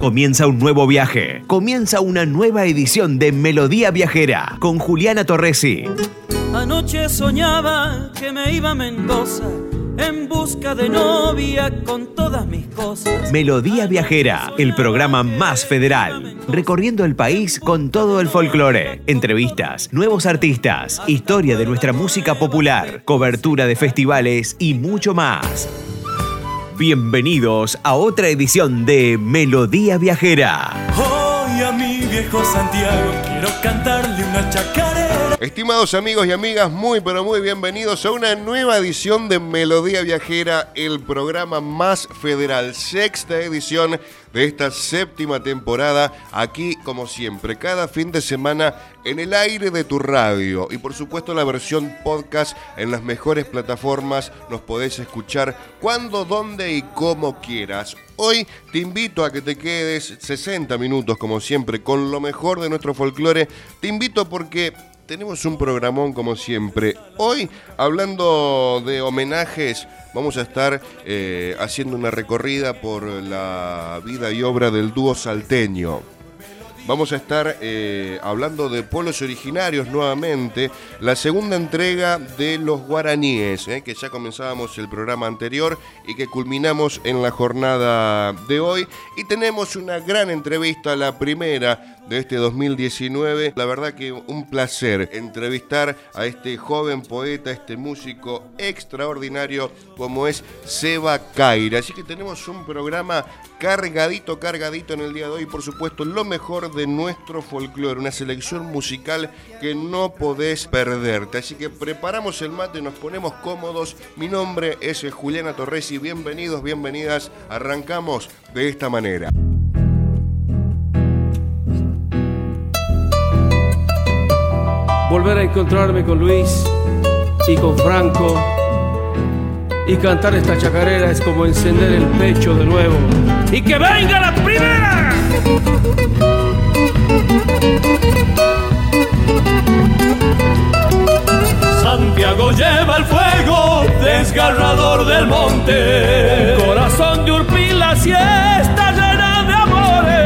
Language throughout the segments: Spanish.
Comienza un nuevo viaje. Comienza una nueva edición de Melodía Viajera con Juliana Torresi. Anoche soñaba que me iba a Mendoza en busca de novia con todas mis cosas. Melodía Viajera, el programa más federal, recorriendo el país con todo el folclore, entrevistas, nuevos artistas, historia de nuestra música popular, cobertura de festivales y mucho más. Bienvenidos a otra edición de Melodía Viajera. Hoy a mi viejo Santiago quiero cantarle una chacarera. Estimados amigos y amigas, muy pero muy bienvenidos a una nueva edición de Melodía Viajera, el programa más federal, sexta edición de esta séptima temporada, aquí como siempre, cada fin de semana en el aire de tu radio. Y por supuesto la versión podcast en las mejores plataformas, nos podés escuchar cuando, dónde y como quieras. Hoy te invito a que te quedes 60 minutos como siempre con lo mejor de nuestro folclore, te invito porque tenemos un programón como siempre. Hoy, hablando de homenajes, vamos a estar eh, haciendo una recorrida por la vida y obra del dúo salteño. Vamos a estar eh, hablando de pueblos originarios nuevamente, la segunda entrega de los guaraníes, eh, que ya comenzábamos el programa anterior y que culminamos en la jornada de hoy. Y tenemos una gran entrevista, la primera de este 2019. La verdad que un placer entrevistar a este joven poeta, este músico extraordinario como es Seba Caira. Así que tenemos un programa cargadito, cargadito en el día de hoy. Por supuesto, lo mejor de nuestro folclore, una selección musical que no podés perderte. Así que preparamos el mate, nos ponemos cómodos. Mi nombre es Juliana Torres y bienvenidos, bienvenidas. Arrancamos de esta manera. volver a encontrarme con Luis y con Franco. Y cantar esta chacarera es como encender el pecho de nuevo. ¡Y que venga la primera! Santiago lleva el fuego, desgarrador del monte. Corazón de Urpila, si está llena de amores.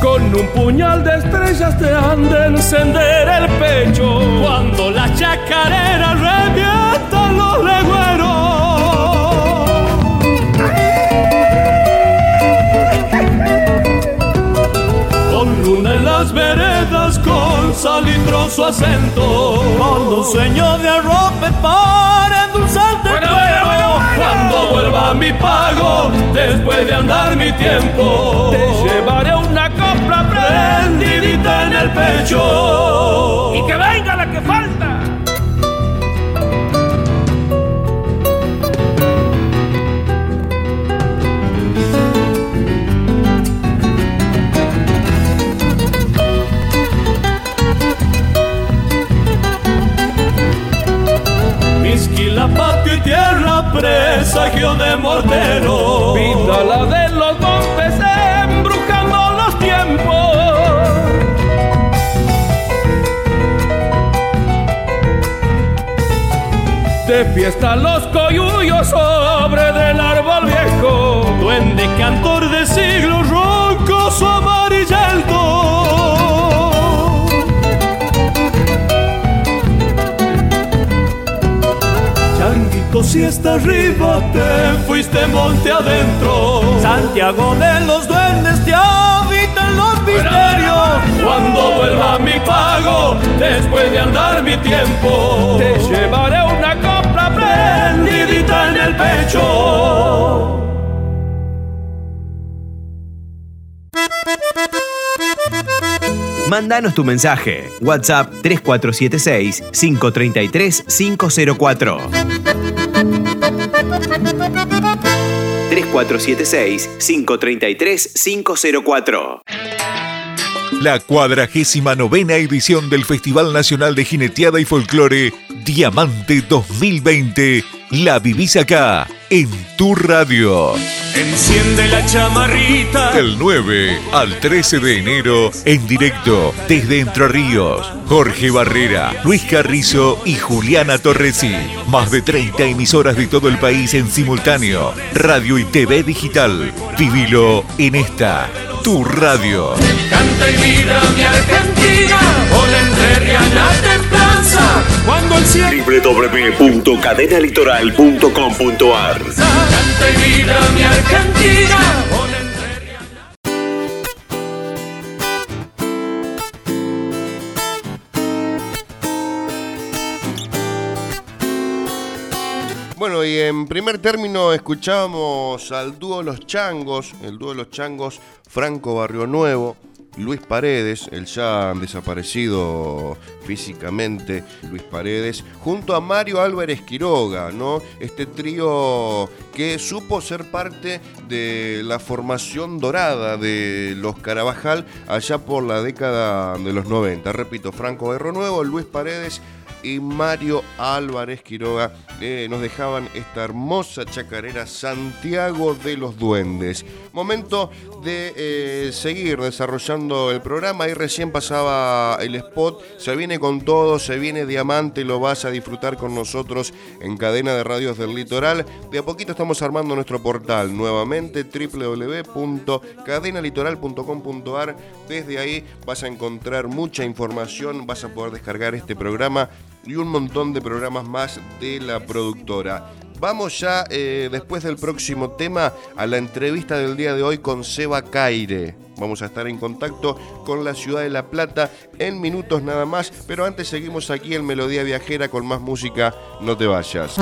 Con un puñal de estrellas te han de encender el pecho. Cuando la chacarera revienta los legüeros. Con salitroso acento. Cuando sueño de arrope para endulzarte el Bueno, bueno, bueno, cuero. bueno. Cuando vuelva mi pago, después de andar mi tiempo. Te llevaré una copla prendidita en el pecho. y que venga presagio de mortero. Pinta la de los montes embrujando los tiempos. De fiesta los coyullos sobre del árbol viejo. Duende cantor Si está arriba, te fuiste monte adentro. Santiago de los duendes te habitan los misterios. Cuando vuelva mi pago, después de andar mi tiempo, Te llevaré una copla prendidita en el pecho. Mándanos tu mensaje. WhatsApp 3476 533 504. 3476 533 504. La cuadragésima novena edición del Festival Nacional de Jineteada y Folclore Diamante 2020 la vivís acá en tu radio. Enciende la chamarrita. Del 9 al 13 de enero, en directo desde Entre Ríos, Jorge Barrera, Luis Carrizo y Juliana Torresi. Más de 30 emisoras de todo el país en simultáneo. Radio y TV digital. Vivilo en esta, tu radio. Canta y vida mi Argentina, Cuando el cielo www.cadenalitoral.com.ar mi Argentina, o la entrerriana. Bueno, y en primer término escuchábamos al dúo Los Changos, el dúo Los Changos, Franco Barrio Nuevo, Luis Paredes, el ya desaparecido físicamente Luis Paredes, junto a Mario Álvarez Quiroga, ¿no? Este trío que supo ser parte de la formación dorada de los Carabajal allá por la década de los 90. Repito, Franco Barrio Nuevo, Luis Paredes y Mario Álvarez Quiroga eh, nos dejaban esta hermosa chacarera Santiago de los Duendes. Momento de eh, seguir desarrollando el programa. Ahí recién pasaba el spot. Se viene con todo, se viene Diamante, lo vas a disfrutar con nosotros en cadena de radios del litoral. De a poquito estamos armando nuestro portal nuevamente www.cadenalitoral.com.ar. Desde ahí vas a encontrar mucha información, vas a poder descargar este programa y un montón de programas más de la productora. Vamos ya, eh, después del próximo tema, a la entrevista del día de hoy con Seba Caire. Vamos a estar en contacto con la ciudad de La Plata en minutos nada más, pero antes seguimos aquí en Melodía Viajera con más música, no te vayas.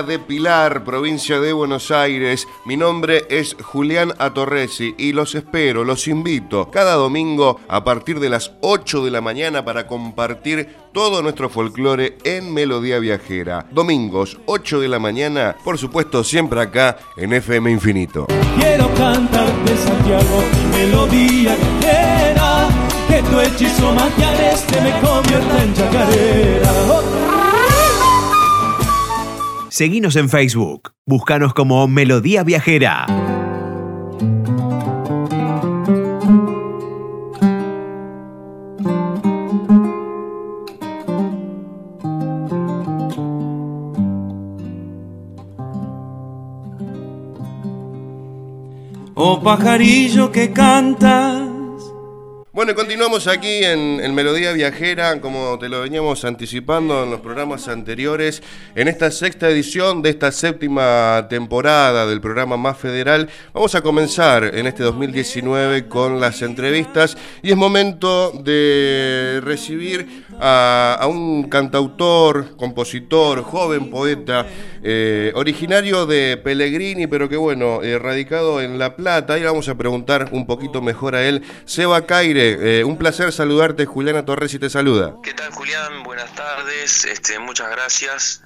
De Pilar, provincia de Buenos Aires. Mi nombre es Julián Atorresi y los espero, los invito cada domingo a partir de las 8 de la mañana para compartir todo nuestro folclore en Melodía Viajera. Domingos, 8 de la mañana, por supuesto siempre acá en FM Infinito. Quiero cantarte Santiago melodía viajera Que tu hechizo magiareste me convierta en chacarera Seguinos en Facebook. Búscanos como Melodía Viajera. Oh pajarillo que cantas Bueno, continuamos aquí en, Melodía Viajera, como te lo veníamos anticipando en los programas anteriores, en esta sexta edición de esta séptima temporada del programa Más Federal. Vamos a comenzar en este 2019 con las entrevistas y es momento de recibir a, un cantautor, compositor, joven poeta, eh, originario de Pellegrini, pero que bueno, eh, radicado en La Plata. Y vamos a preguntar un poquito mejor a él. Seba Caire, eh, un placer saludarte. Juliana Torres y te saluda. ¿Qué tal, Julián? Buenas tardes. Este, muchas gracias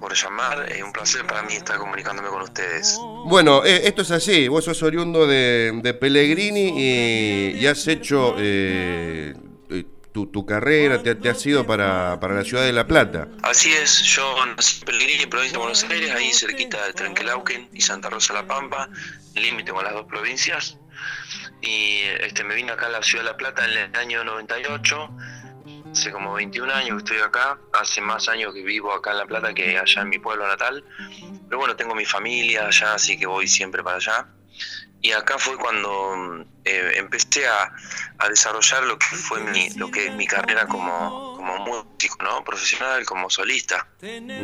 por llamar. Es un placer para mí estar comunicándome con ustedes. Bueno, esto es así. Vos sos oriundo de, Pellegrini y, has hecho tu, carrera te, ha sido para, la ciudad de La Plata. Así es, yo nací en Pellegrini, provincia de Buenos Aires, ahí cerquita de Trenquelauquen y Santa Rosa La Pampa, límite con las dos provincias. Y este, me vine acá a la ciudad de La Plata en el año 98, hace como 21 años que estoy acá, hace más años que vivo acá en La Plata que allá en mi pueblo natal. Pero bueno, tengo mi familia allá, así que voy siempre para allá. Y acá fue cuando eh, empecé a, a, desarrollar lo que fue mi, lo que mi carrera como, como músico, ¿no? Profesional, como solista,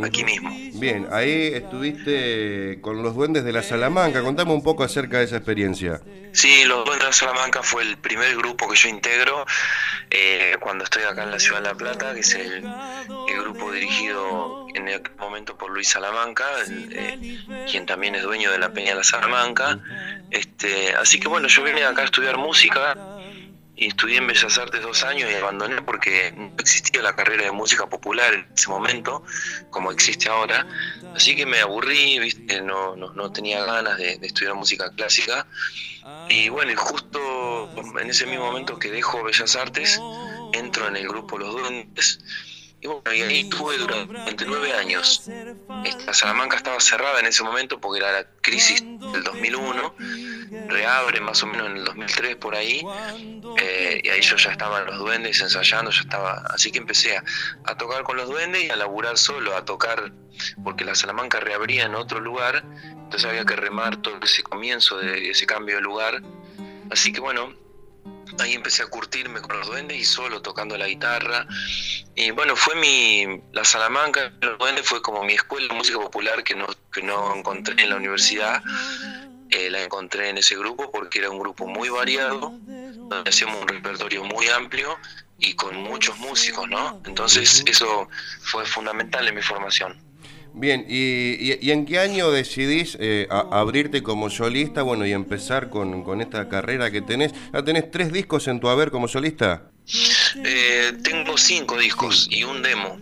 aquí mismo. Bien, ahí estuviste con los Duendes de la Salamanca. Contame un poco acerca de esa experiencia. Sí, los Duendes de la Salamanca fue el primer grupo que yo integro eh, cuando estoy acá en la ciudad de La Plata, que es el, grupo dirigido en aquel momento por Luis Salamanca, eh, quien también es dueño de la Peña de la Salamanca. Este, así que bueno, yo vine acá a estudiar música y estudié en Bellas Artes dos años y abandoné porque no existía la carrera de música popular en ese momento, como existe ahora. Así que me aburrí, ¿viste? No, no, tenía ganas de, estudiar música clásica. Y bueno, justo en ese mismo momento que dejo Bellas Artes, entro en el grupo Los Duendes y bueno, y ahí estuve durante nueve años. La Salamanca estaba cerrada en ese momento porque era la crisis del 2001. Reabre más o menos en el 2003 por ahí. Eh, y ahí yo ya estaba en los duendes ensayando, ya estaba. Así que empecé a, tocar con los duendes y a laburar solo, a tocar, porque la Salamanca reabría en otro lugar. Entonces había que remar todo ese comienzo de ese cambio de lugar. Así que bueno, ahí empecé a curtirme con los duendes y solo tocando la guitarra. Y bueno, fue mi. La Salamanca, los duendes fue como mi escuela de música popular que no, que no encontré en la universidad. Eh, la encontré en ese grupo porque era un grupo muy variado, donde hacíamos un repertorio muy amplio y con muchos músicos, ¿no? Entonces, eso fue fundamental en mi formación. Bien, ¿y, en qué año decidís eh, abrirte como solista bueno, y empezar con, esta carrera que tenés? ¿Ya tenés tres discos en tu haber como solista? Eh, tengo cinco discos y un demo,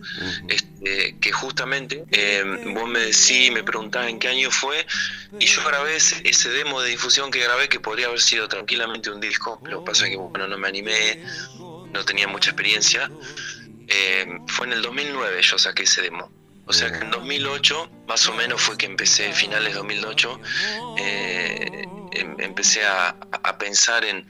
este, que justamente eh, vos me decís, me preguntás en qué año fue, y yo grabé ese, demo de difusión que grabé, que podría haber sido tranquilamente un disco, pero pasa que bueno, no me animé, no tenía mucha experiencia. fue en el 2009 yo saqué ese demo. O sea que en 2008, más o menos fue que empecé, finales de 2008, eh, em, empecé a, pensar en,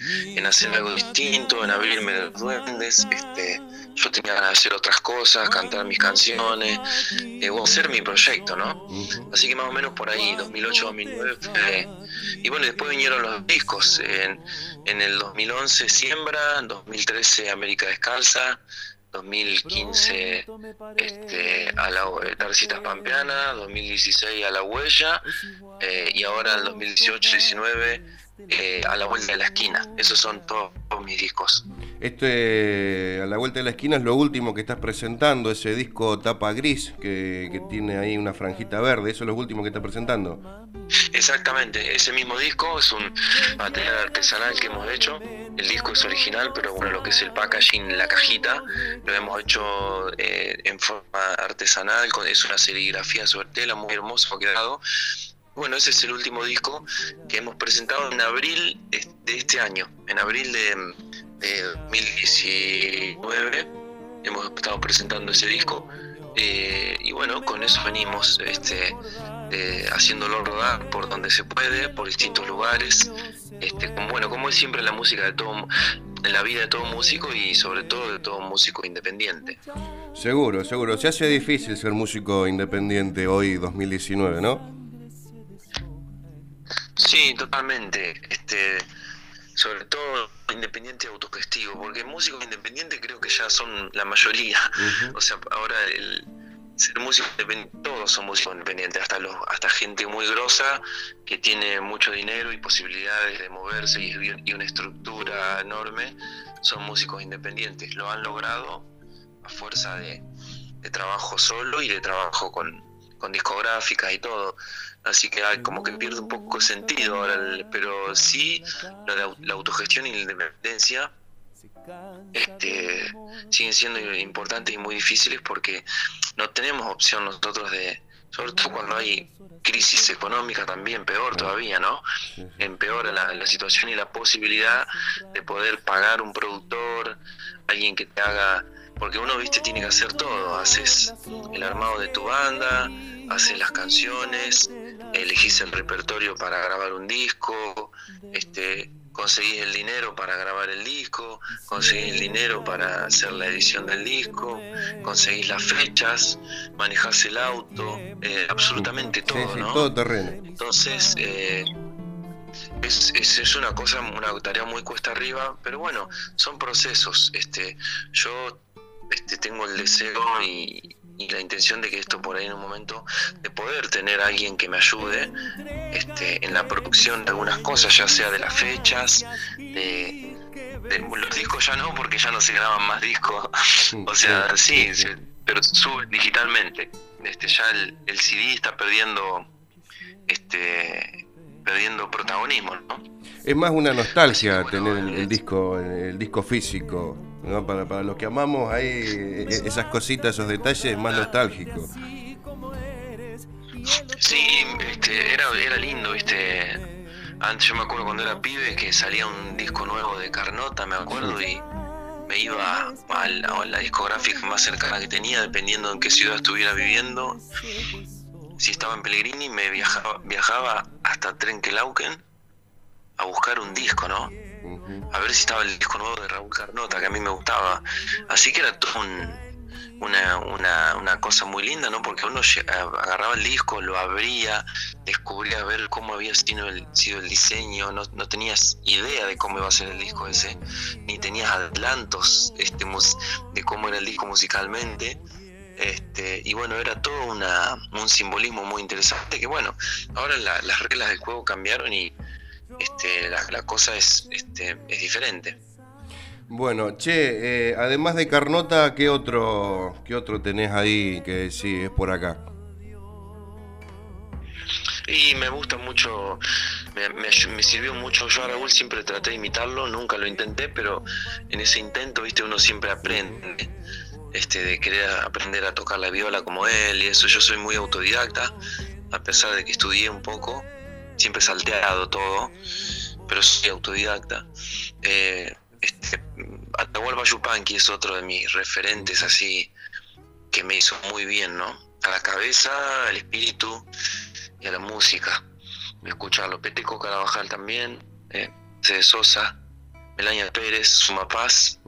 hacer algo distinto, en abrirme de los duendes. Este, yo tenía ganas de hacer otras cosas, cantar mis canciones, eh, o hacer mi proyecto, ¿no? Así que más o menos por ahí, 2008-2009 Y bueno, después vinieron los discos. En, en el 2011 Siembra, en 2013 América Descalza, 2015 este, a la Tarcitas Pampeana, 2016 a La Huella eh, y ahora el 2018-19 eh, a la vuelta de la esquina. Esos son todos mis discos. Este, a la vuelta de la esquina es lo último que estás presentando, ese disco tapa gris que, tiene ahí una franjita verde, eso es lo último que estás presentando. Exactamente, ese mismo disco es un material artesanal que hemos hecho. El disco es original, pero bueno, lo que es el packaging, la cajita, lo hemos hecho eh, en forma artesanal, es una serigrafía sobre tela muy hermoso quedado. Bueno, ese es el último disco que hemos presentado en abril de este año, en abril de, 2019 hemos estado presentando ese disco eh, y bueno, con eso venimos este, eh, haciéndolo rodar por donde se puede, por distintos lugares, este, como, bueno, como es siempre la música de todo, en la vida de todo músico y sobre todo de todo músico independiente. Seguro, seguro. Se hace difícil ser músico independiente hoy 2019, ¿no? Sí, totalmente. Este, sobre todo independiente autogestivo, porque músicos independientes creo que ya son la mayoría. O sea, ahora el ser músico todos son músicos independientes, hasta los, hasta gente muy grosa que tiene mucho dinero y posibilidades de moverse y, una estructura enorme, son músicos independientes. Lo han logrado a fuerza de, trabajo solo y de trabajo con, con discográficas y todo. Así que hay como que pierde un poco sentido ahora, pero sí la, la autogestión y la independencia este, siguen siendo importantes y muy difíciles porque no tenemos opción nosotros de, sobre todo cuando hay crisis económica también, peor todavía, ¿no? Empeora la, la situación y la posibilidad de poder pagar un productor, alguien que te haga porque uno, viste, tiene que hacer todo. Haces el armado de tu banda, haces las canciones, elegís el repertorio para grabar un disco, este, conseguís el dinero para grabar el disco, conseguís el dinero para hacer la edición del disco, conseguís las fechas, manejás el auto, eh, absolutamente todo, ¿no? Todo terreno. Entonces, eh, es, es, es, una cosa, una tarea muy cuesta arriba, pero bueno, son procesos. Este, yo este, tengo el deseo y, la intención de que esto por ahí en un momento, de poder tener a alguien que me ayude este, en la producción de algunas cosas, ya sea de las fechas, de, los discos ya no, porque ya no se graban más discos, o sea, sí, pero suben digitalmente. Este, ya el, el CD está perdiendo este perdiendo protagonismo, ¿no? Es más una nostalgia tener el, disco el disco físico. ¿No? Para, para los que amamos hay e, esas cositas, esos detalles más nostálgicos. Sí, este, era, era lindo, ¿viste? Antes yo me acuerdo cuando era pibe que salía un disco nuevo de Carnota, me acuerdo, y me iba a la, discográfica más cercana que tenía, dependiendo en qué ciudad estuviera viviendo. Si estaba en Pellegrini, me viajaba, viajaba hasta Trenquelauquen a buscar un disco, ¿no? A ver si estaba el disco nuevo de Raúl Carnota, que a mí me gustaba. Así que era todo una, una, una, cosa muy linda, ¿no? Porque uno agarraba el disco, lo abría, descubría ver cómo había sido el, diseño, no, no, tenías idea de cómo iba a ser el disco ese, ni tenías adelantos este, de cómo era el disco musicalmente. Este, y bueno, era todo una, un simbolismo muy interesante que bueno, ahora las reglas del juego cambiaron y, este, la, cosa es, este, es diferente. Bueno, che, eh, además de Carnota, ¿qué otro, ¿qué otro tenés ahí que sí es por acá? Y me gusta mucho, me, sirvió mucho. Yo a Raúl siempre traté de imitarlo, nunca lo intenté, pero en ese intento, viste, uno siempre aprende, este, de querer aprender a tocar la viola como él y eso. Yo soy muy autodidacta, a pesar de que estudié un poco siempre salteado todo, pero soy autodidacta. Eh, este, Atahualpa Yupanqui es otro de mis referentes así que me hizo muy bien, ¿no? A la cabeza, al espíritu y a la música. Escucharlo. Peteco Carabajal también, eh, Cede Sosa, Melania Pérez, Suma Paz,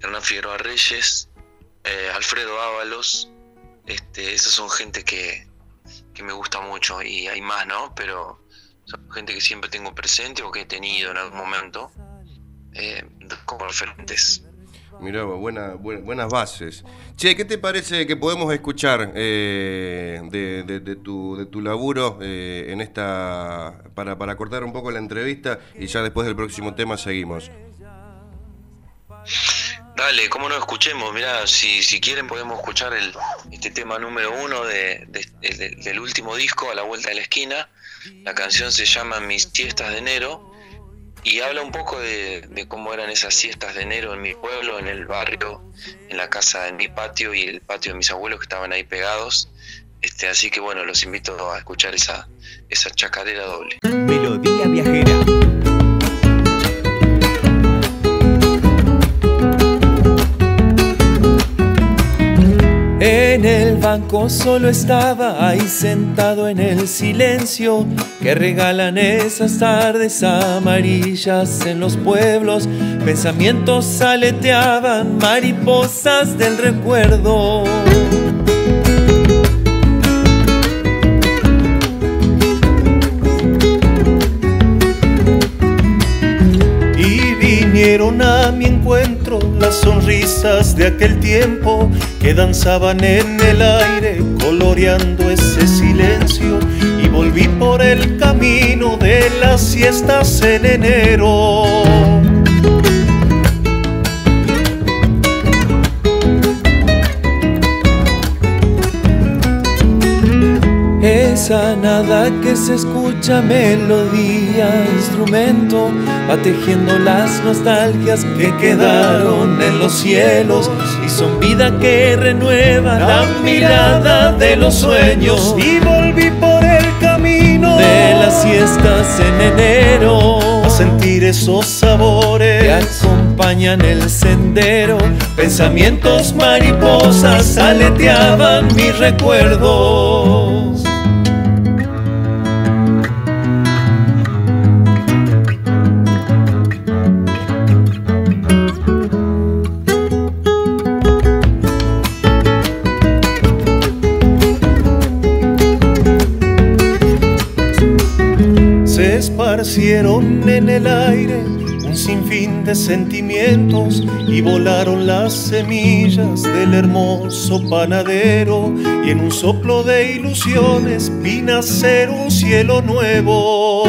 Hernán Figueroa Reyes, eh, Alfredo Ábalos. Este, esas son gente que, que me gusta mucho y hay más, ¿no? Pero son gente que siempre tengo presente o que he tenido en algún momento eh, como referentes. Mirá, buena, buenas bases. Che, ¿qué te parece que podemos escuchar eh, de, tu, de tu laburo eh, en esta para, para cortar un poco la entrevista y ya después del próximo tema seguimos? Dale, ¿cómo no escuchemos? Mirá, si, si quieren podemos escuchar el, este tema número uno de, del último disco, A la Vuelta de la Esquina, la canción se llama Mis siestas de enero y habla un poco de, cómo eran esas siestas de enero en mi pueblo, en el barrio, en la casa, en mi patio y el patio de mis abuelos que estaban ahí pegados. Este, así que bueno, los invito a escuchar esa, esa chacarera doble. Melodía viajera. Banco solo estaba ahí sentado en el silencio que regalan esas tardes amarillas en los pueblos. Pensamientos aleteaban mariposas del recuerdo. Vinieron a mi encuentro las sonrisas de aquel tiempo que danzaban en el aire, coloreando ese silencio. Y volví por el camino de las siestas en enero. Nada que se escucha, melodía, instrumento, va tejiendo las nostalgias que quedaron en los cielos y son vida que renueva la mirada de los sueños. Y volví por el camino de las siestas en enero a sentir esos sabores que acompañan el sendero. Pensamientos mariposas aleteaban mis recuerdos. Esparcieron en el aire un sinfín de sentimientos y volaron las semillas del hermoso panadero y en un soplo de ilusiones vi nacer un cielo nuevo.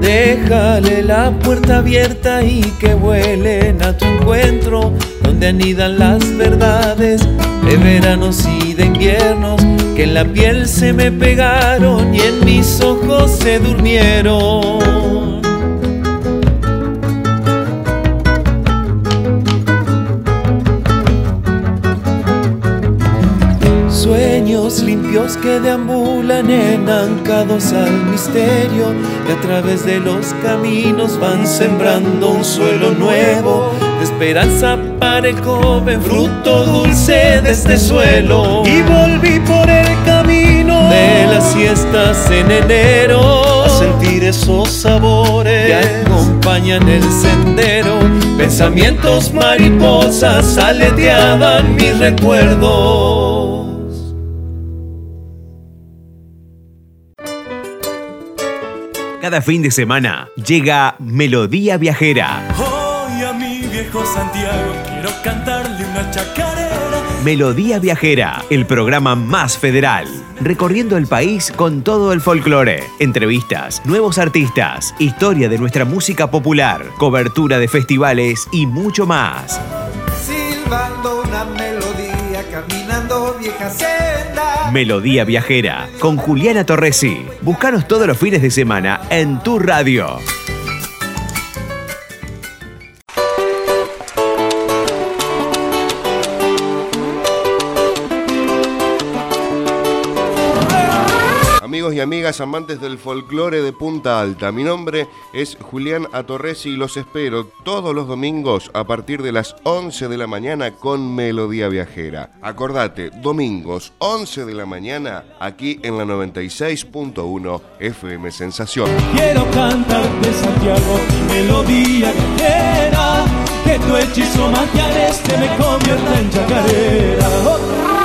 Déjale la puerta abierta y que vuelen a tu encuentro donde anidan las verdades de veranos y de inviernos que en la piel se me pegaron y en mis ojos se durmieron. Sueños limpios que deambulan enancados al misterio y a través de los caminos van sembrando un suelo nuevo de esperanza para el joven, fruto dulce de este suelo. Y volví por el camino de las siestas en enero a sentir esos sabores que acompañan el sendero. Pensamientos mariposas aleteaban mis recuerdos. Cada fin de semana llega Melodía Viajera. Viejo Santiago quiero cantarle una chacarera. Melodía Viajera, el programa más federal, recorriendo el país con todo el folclore, entrevistas, nuevos artistas, historia de nuestra música popular, cobertura de festivales y mucho más. Silbando una melodía, caminando vieja senda. Melodía Viajera, con Juliana Torresi. Búscanos todos los fines de semana en tu radio. Amigas amantes del folclore de Punta Alta, mi nombre es Julián Atorresi y los espero todos los domingos a partir de las 11 de la mañana con Melodía Viajera. Acordate, domingos 11 de la mañana aquí en la 96.1 FM Sensación. Quiero cantarte Santiago melodía viajera, que tu hechizo magiareste me convierta en chacarera.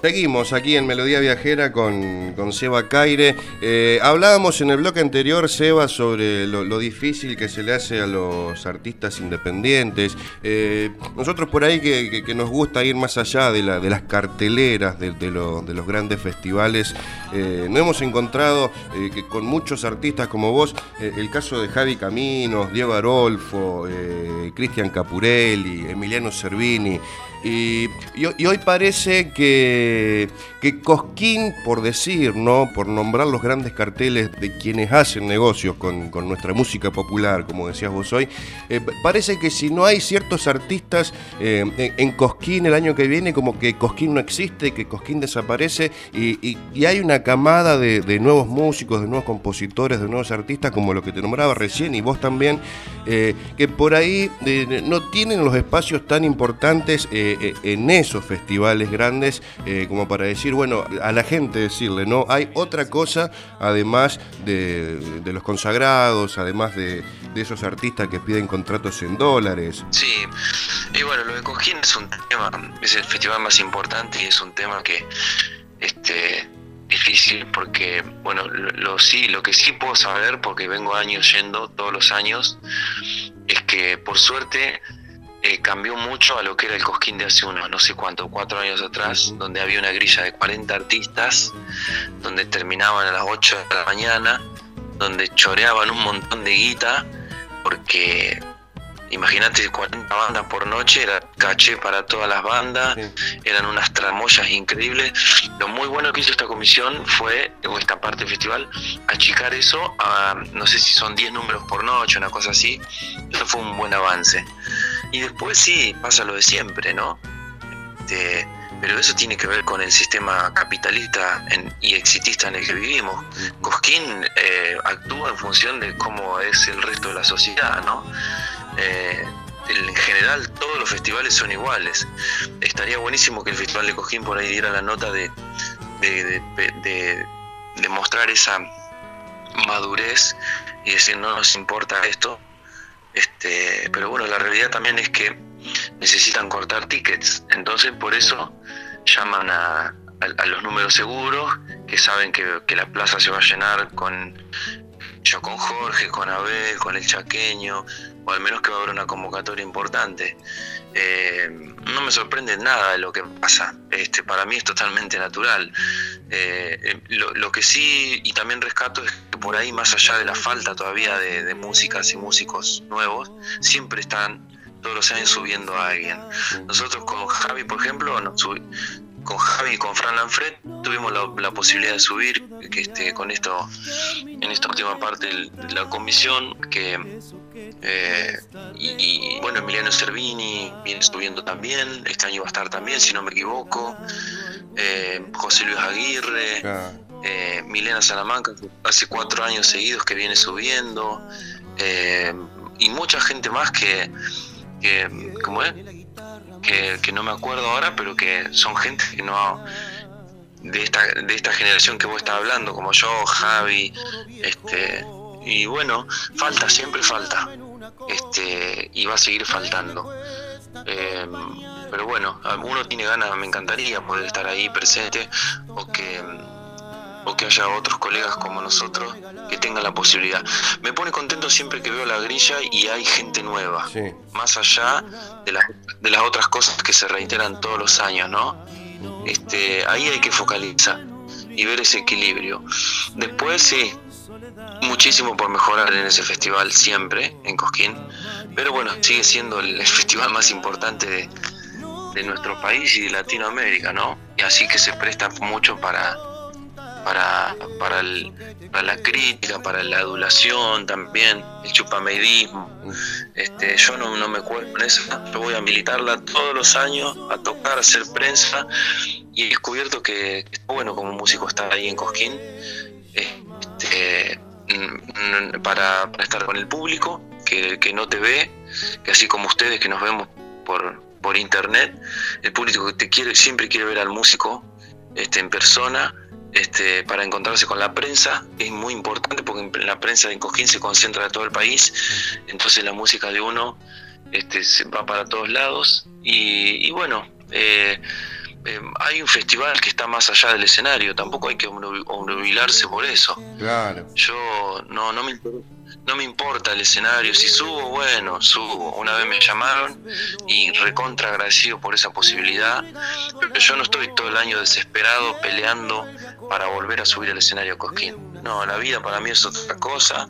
Seguimos aquí en Melodía Viajera con, con Seba Caire. Eh, hablábamos en el bloque anterior, Seba, sobre lo, difícil que se le hace a los artistas independientes. Eh, nosotros por ahí que, nos gusta ir más allá de, la- de las carteleras de, de lo- de los grandes festivales, eh, nos hemos encontrado eh, que con muchos artistas como vos, el caso de Javi Caminos, Diego Arolfo, Cristian Capurelli, Emiliano Cervini. Y, hoy- parece que, que Cosquín, por decir, ¿no? por nombrar los grandes carteles de quienes hacen negocios con, con nuestra música popular, como decías vos hoy, eh, pa- parece que si no hay ciertos artistas eh, en, Cosquín el año que viene, como que Cosquín no existe, que Cosquín desaparece, y, y- hay una camada de, nuevos músicos, de nuevos compositores, de nuevos artistas, como lo que te nombraba recién, y vos también, eh, que por ahí no tienen los espacios tan importantes eh, en esos festivales grandes eh, como para decir, bueno, a la gente decirle, no, hay otra cosa además de, de los consagrados, además de, de esos artistas que piden contratos en dólares. Sí, Y bueno, lo de Cojín es un tema, es el festival más importante y es un tema que este difícil porque bueno, lo, sí, lo que sí puedo saber porque vengo años yendo todos los años es que por suerte eh, cambió mucho a lo que era el Cosquín de hace unos, no sé cuánto, cuatro años atrás, donde había una grilla de 40 artistas, donde terminaban a las 8 de la mañana, donde choreaban un montón de guita, porque Imagínate 40 bandas por noche, era caché para todas las bandas, eran unas tramoyas increíbles. Lo muy bueno que hizo esta comisión fue, o esta parte del festival, achicar eso a, no sé si son 10 números por noche, una cosa así. Eso fue un buen avance. Y después sí, pasa lo de siempre, ¿no? Este, pero eso tiene que ver con el sistema capitalista y exitista en el que vivimos. Cosquín eh, actúa en función de cómo es el resto de la sociedad, ¿no? Eh, en general todos los festivales son iguales. Estaría buenísimo que el Festival de Cojín por ahí diera la nota de, mostrar esa madurez y decir no nos importa esto. Este, pero bueno, la realidad también es que necesitan cortar tickets. Entonces por eso llaman a, los números seguros, que saben que la plaza se va a llenar con yo con Jorge, con Abel, con el Chaqueño, o al menos que va a haber una convocatoria importante. Eh, no me sorprende nada de lo que pasa. Este, para mí es totalmente natural. Eh, lo, que sí, y también rescato, es que por ahí, más allá de la falta todavía de, músicas y músicos nuevos, siempre están todos los años subiendo a alguien. Nosotros con Javi, por ejemplo, nos, con Javi y con Fran Lanfred tuvimos la, posibilidad de subir que este, con esto en esta última parte de la comisión que eh, y, bueno Emiliano Cervini viene subiendo también este año va a estar también si no me equivoco eh, José Luis Aguirre eh, Milena Salamanca hace cuatro años seguidos que viene subiendo y mucha gente más que, que ¿cómo es? Que, no me acuerdo ahora, pero que son gente que no de esta, de esta generación que vos estás hablando, como yo, Javi, este, y bueno, falta, siempre falta, este, y va a seguir faltando. Em, pero bueno, uno tiene ganas, me encantaría poder estar ahí presente, o que o que haya otros colegas como nosotros que tengan la posibilidad. Me pone contento siempre que veo la grilla y hay gente nueva, más allá de, de las otras cosas que se reiteran todos los años, ¿no? Este, ahí hay que focalizar y ver ese equilibrio. Después sí, muchísimo por mejorar en ese festival siempre, en Cosquín, pero bueno, sigue siendo el festival más importante de, de nuestro país y de Latinoamérica, ¿no? Y así que se presta mucho para, para, para, la crítica, para la adulación también, el chupameidismo. Este, yo no, no me cuelgo en eso, yo voy a militarla todos los años, a tocar, a hacer prensa, y he descubierto que, bueno como músico estar ahí en Cosquín, este, para, estar con el público, que, que no te ve, que así como ustedes que nos vemos por, por internet, el público que te quiere, siempre quiere ver al músico este, en persona este, para encontrarse con la prensa, es muy importante porque la prensa de Cosquín se concentra de todo el país, entonces la música de uno este, se va para todos lados y, bueno, eh, eh, hay un festival que está más allá del escenario, tampoco hay que obnubilarse por eso. Claro. Yo no, no me no me importa el escenario, si subo, bueno, subo. Una vez me llamaron y recontra agradecido por esa posibilidad, pero yo no estoy todo el año desesperado peleando para volver a subir al escenario Cosquín. No, la vida para mí es otra cosa,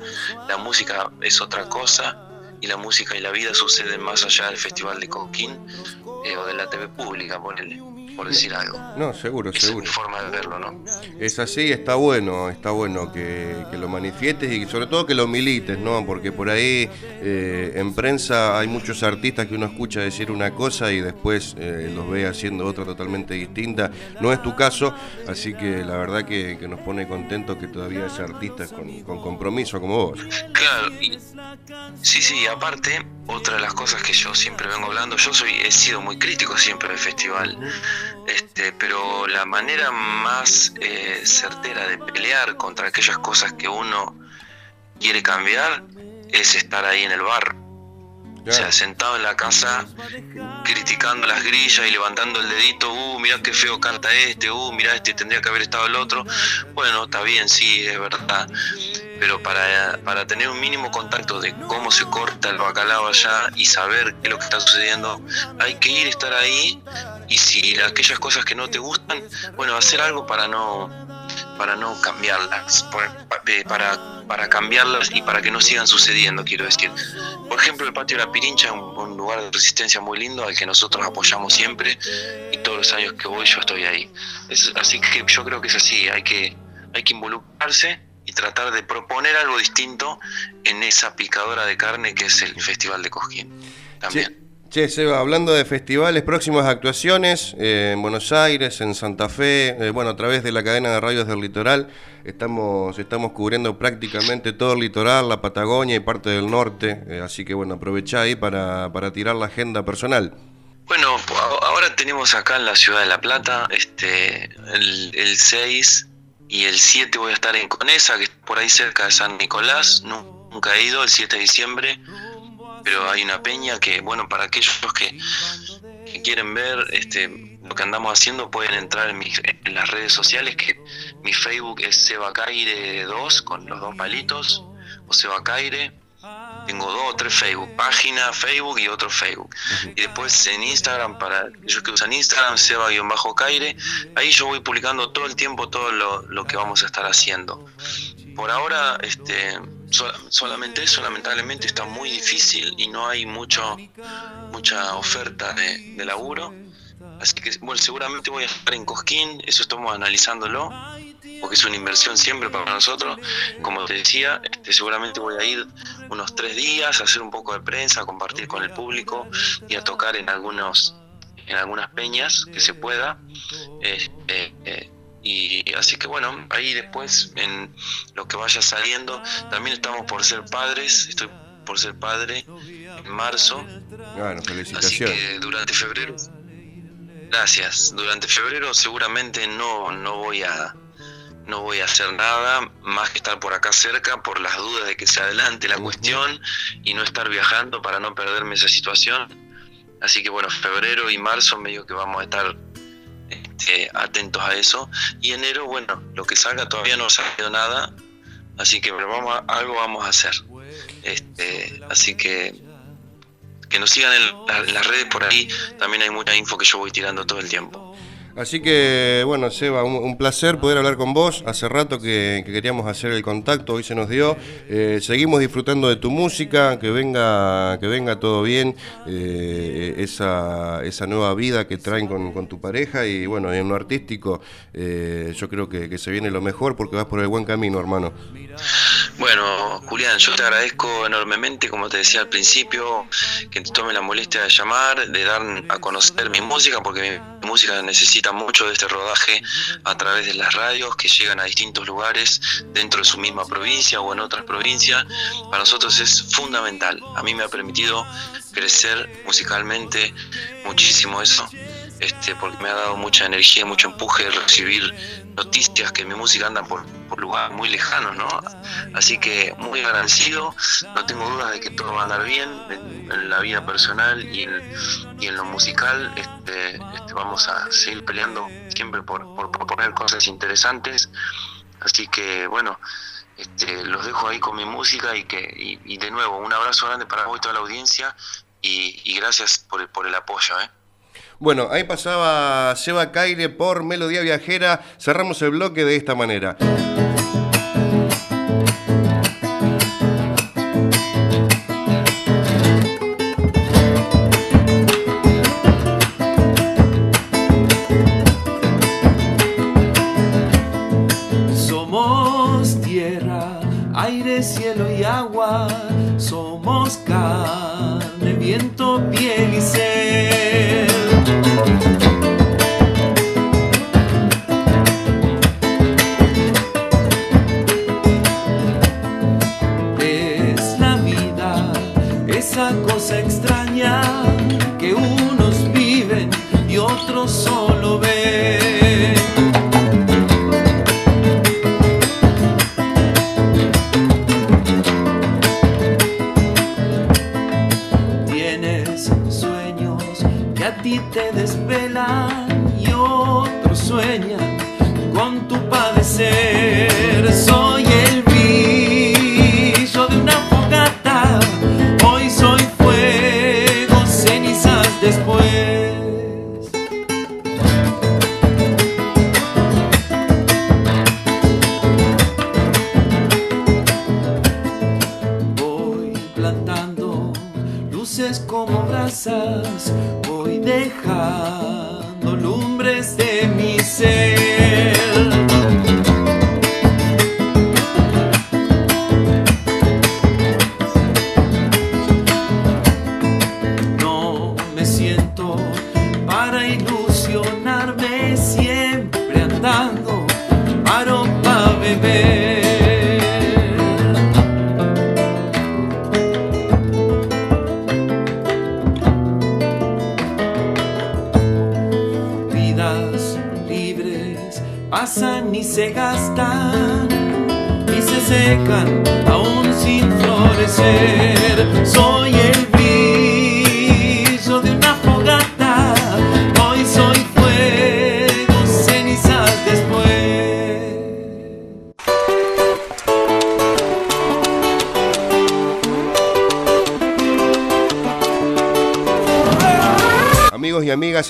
la música es otra cosa y la música y la vida suceden más allá del Festival de Cosquín eh, o de la TV pública, ponele por decir algo. No, seguro, seguro. Es mi forma de verlo, ¿no? Es así, está bueno, está bueno que, lo manifiestes y sobre todo que lo milites, ¿no? Porque por ahí eh, en prensa hay muchos artistas que uno escucha decir una cosa y después eh, los ve haciendo otra totalmente distinta. No es tu caso, así que la verdad que, nos pone contentos que todavía haya artistas con, compromiso como vos. Claro, sí, sí, aparte, otra de las cosas que yo siempre vengo hablando, yo soy he sido muy crítico siempre del festival. Este, pero la manera más eh, certera de pelear contra aquellas cosas que uno quiere cambiar es estar ahí en el bar. O sea, sentado en la casa, criticando las grillas y levantando el dedito, uh, mirá qué feo canta este, uh, mirá este, tendría que haber estado el otro. Bueno, está bien, sí, es verdad. Pero para, para tener un mínimo contacto de cómo se corta el bacalao allá y saber qué es lo que está sucediendo, hay que ir, estar ahí y si aquellas cosas que no te gustan, bueno, hacer algo para no para no cambiarlas, para, para cambiarlas y para que no sigan sucediendo, quiero decir. Por ejemplo, el patio de la Pirincha es un, lugar de resistencia muy lindo al que nosotros apoyamos siempre y todos los años que voy yo estoy ahí. así que yo creo que es así, hay que, hay que involucrarse y tratar de proponer algo distinto en esa picadora de carne que es el Festival de Cosquín. También. Che, Seba, hablando de festivales, próximas actuaciones eh, en Buenos Aires, en Santa Fe, eh, bueno, a través de la cadena de radios del litoral, estamos, estamos cubriendo prácticamente todo el litoral, la Patagonia y parte del norte, eh, así que bueno, aprovechá ahí para, para tirar la agenda personal. Bueno, ahora tenemos acá en la ciudad de La Plata, este, el, el 6 y el 7 voy a estar en Conesa, que es por ahí cerca de San Nicolás, nunca he ido, el 7 de diciembre pero hay una peña que, bueno, para aquellos que, quieren ver este, lo que andamos haciendo, pueden entrar en, en las redes sociales, que mi Facebook es Sebacaire2 con los dos palitos, o Sebacaire. Tengo dos o tres Facebook, página Facebook y otro Facebook. Y después en Instagram, para aquellos que usan Instagram, Seba-Caire, ahí yo voy publicando todo el tiempo todo lo, lo que vamos a estar haciendo. Por ahora, este, solamente eso lamentablemente está muy difícil y no hay mucho mucha oferta de, de, laburo. Así que bueno seguramente voy a estar en Cosquín eso estamos analizándolo porque es una inversión siempre para nosotros. Como te decía este, seguramente voy a ir unos tres días a hacer un poco de prensa a compartir con el público y a tocar en algunos en algunas peñas que se pueda. Eh, eh, y así que bueno, ahí después en lo que vaya saliendo, también estamos por ser padres, estoy por ser padre en marzo. Bueno, felicitaciones. Así que durante febrero, gracias, durante febrero seguramente no, no voy a no voy a hacer nada más que estar por acá cerca por las dudas de que se adelante la cuestión y no estar viajando para no perderme esa situación. Así que bueno, febrero y marzo medio que vamos a estar este, atentos a eso. Y enero, bueno, lo que salga todavía no ha salido nada, así que vamos algo vamos a hacer. Este, así que que nos sigan en las redes por ahí, también hay mucha info que yo voy tirando todo el tiempo. Así que, bueno, Seba, un, placer poder hablar con vos. Hace rato que, queríamos hacer el contacto, hoy se nos dio. Eh, seguimos disfrutando de tu música, que venga, que venga todo bien, eh, esa, esa nueva vida que traen con, tu pareja y, bueno, en lo artístico, eh, yo creo que, que se viene lo mejor porque vas por el buen camino, hermano. Bueno, Julián, yo te agradezco enormemente, como te decía al principio, que te tome la molestia de llamar, de dar a conocer mi música, porque mi música necesita mucho de este rodaje a través de las radios que llegan a distintos lugares dentro de su misma provincia o en otras provincias. Para nosotros es fundamental. A mí me ha permitido crecer musicalmente muchísimo eso este, porque me ha dado mucha energía, mucho empuje recibir noticias que mi música anda por, lugares muy lejanos, ¿no? Así que muy agradecido, no tengo dudas de que todo va a andar bien en, la vida personal y en, lo musical. Este, este, vamos a seguir peleando siempre por, por proponer cosas interesantes. Así que bueno, este, los dejo ahí con mi música y que y, de nuevo un abrazo grande para vos y toda la audiencia y, gracias por el, por el apoyo. ¿eh? Bueno, ahí pasaba Seba Caire por Melodía Viajera. Cerramos el bloque de esta manera. Pasan y se gastan y se secan aún sin florecer. Soy el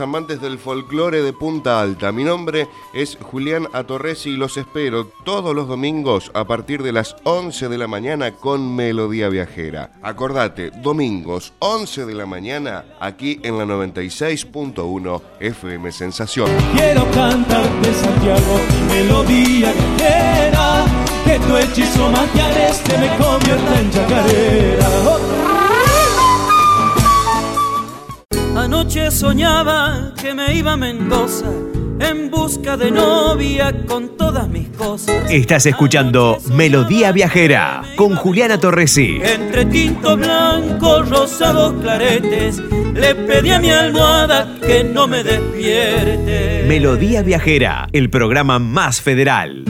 amantes del folclore de Punta Alta, mi nombre es Julián Atorresi y los espero todos los domingos a partir de las 11 de la mañana con Melodía Viajera. Acordate, domingos 11 de la mañana aquí en la 96.1 FM Sensación. Quiero cantarte Santiago melodía viajera Que tu hechizo magiareste me convierta en chacarera Anoche soñaba que me iba a Mendoza en busca de novia con todas mis cosas. Estás escuchando Melodía Viajera con Juliana Torresi. Entre tinto blanco, rosados claretes, le pedí a mi almohada que no me despierte. Melodía Viajera, el programa más federal.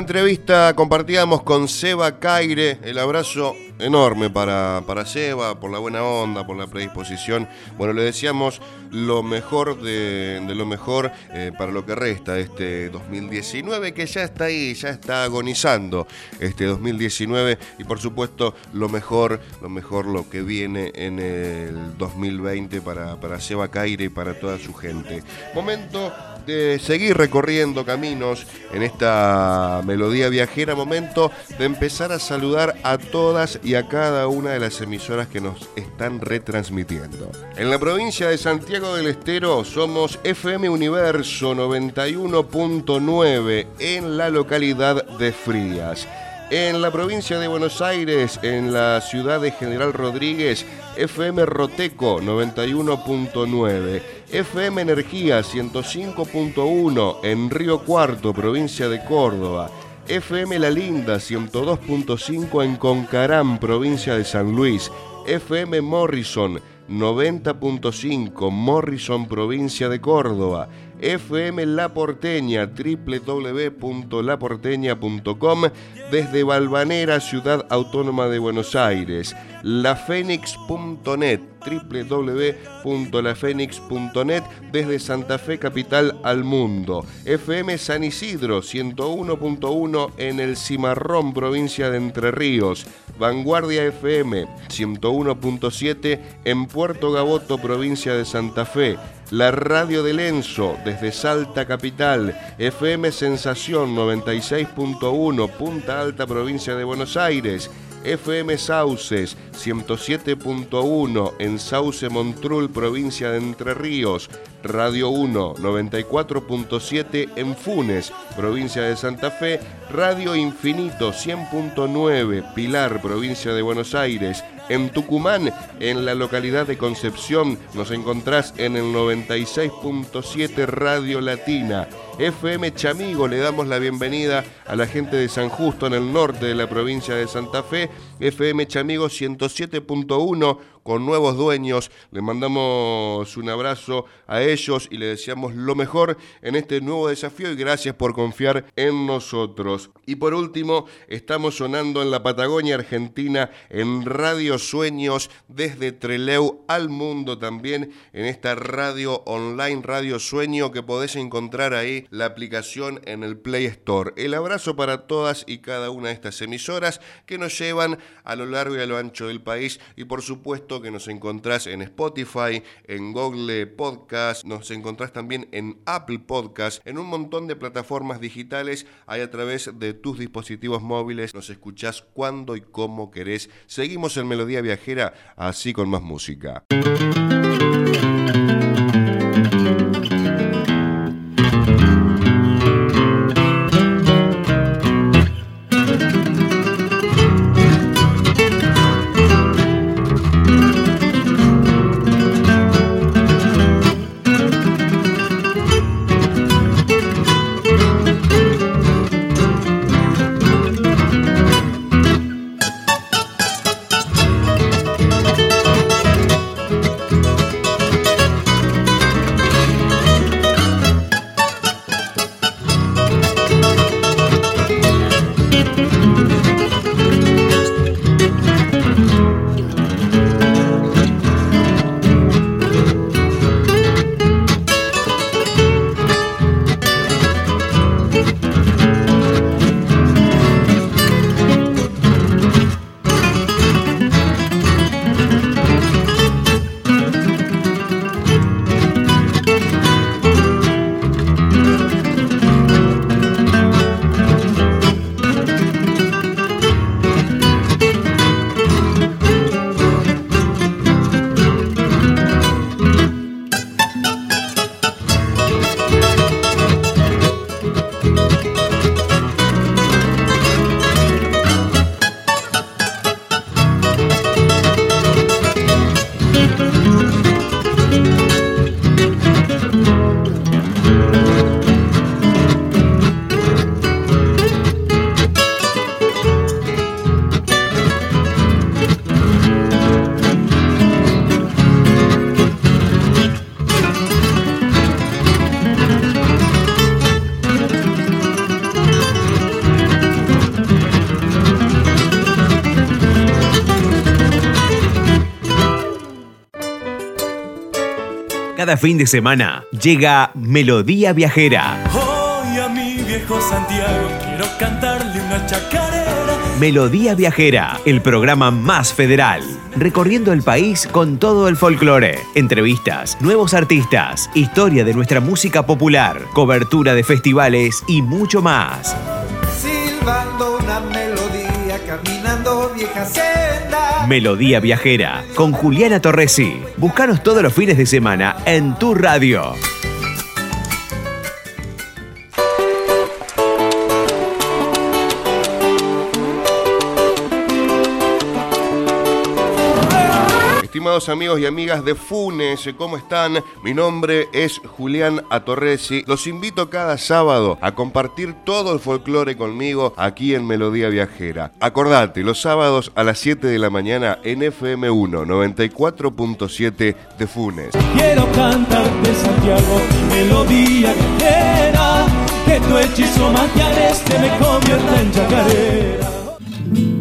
Entrevista compartíamos con Seba Caire. El abrazo enorme para, para Seba, por la buena onda, por la predisposición. Bueno, le decíamos lo mejor de, lo mejor eh, para lo que resta de este 2019, que ya está ahí, ya está agonizando este 2019. Y por supuesto, lo mejor, lo mejor lo que viene en el 2020 para, para Seba Caire y para toda su gente. Momento de seguir recorriendo caminos en esta melodía viajera, momento de empezar a saludar a todas y a cada una de las emisoras que nos están retransmitiendo. En la provincia de Santiago del Estero somos FM Universo 91.9 en la localidad de Frías. En la provincia de Buenos Aires, en la ciudad de General Rodríguez, FM Roteco 91.9, FM Energía 105.1 en Río Cuarto, provincia de Córdoba, FM La Linda 102.5 en Concarán, provincia de San Luis, FM Morrison 90.5 Morrison, provincia de Córdoba, FM La Porteña, www.laporteña.com, desde Balvanera, Ciudad Autónoma de Buenos Aires, lafenix.net, www.lafenix.net, desde Santa Fe Capital al mundo, FM San Isidro 101.1 en el Cimarrón, provincia de Entre Ríos, Vanguardia FM 101.7 en Puerto Gaboto, provincia de Santa Fe, la radio de Lenzo desde Salta Capital, FM Sensación 96.1, Punta Alta, provincia de Buenos Aires, FM Sauces 107.1 en Sauce Montrul, provincia de Entre Ríos, Radio 1 94.7 en Funes, provincia de Santa Fe, Radio Infinito 100.9 Pilar, provincia de Buenos Aires, en Tucumán, en la localidad de Concepción, nos encontrás en el 96.7 Radio Latina. FM Chamigo, le damos la bienvenida a la gente de San Justo, en el norte de la provincia de Santa Fe. FM Chamigo 107.1 con nuevos dueños. Le mandamos un abrazo a ellos y le deseamos lo mejor en este nuevo desafío y gracias por confiar en nosotros. Y por último, estamos sonando en la Patagonia Argentina en Radio Sueños desde Treleu al mundo también en esta radio online Radio Sueño que podés encontrar ahí la aplicación en el Play Store. El abrazo para todas y cada una de estas emisoras que nos llevan a lo largo y a lo ancho del país y por supuesto que nos encontrás en Spotify, en Google Podcast, nos encontrás también en Apple Podcast, en un montón de plataformas digitales, ahí a través de tus dispositivos móviles, nos escuchás cuando y cómo querés. Seguimos en Melodía Viajera, así con más música. Cada fin de semana llega Melodía Viajera. Hoy a mi viejo Santiago quiero cantarle una chacarera. Melodía Viajera, el programa más federal. Recorriendo el país con todo el folclore, entrevistas, nuevos artistas, historia de nuestra música popular, cobertura de festivales y mucho más. Silbando una melodía, caminando vieja senda. Melodía Viajera con Juliana Torresi. Búscanos todos los fines de semana en tu radio. Amigos y amigas de Funes, ¿cómo están? Mi nombre es Julián Atorresi. Los invito cada sábado a compartir todo el folclore conmigo aquí en Melodía Viajera. Acordate, los sábados a las 7 de la mañana en FM1 94.7 de Funes. Quiero cantarte Santiago melodía viajera. Que tu hechizo este me convierta en chacarera.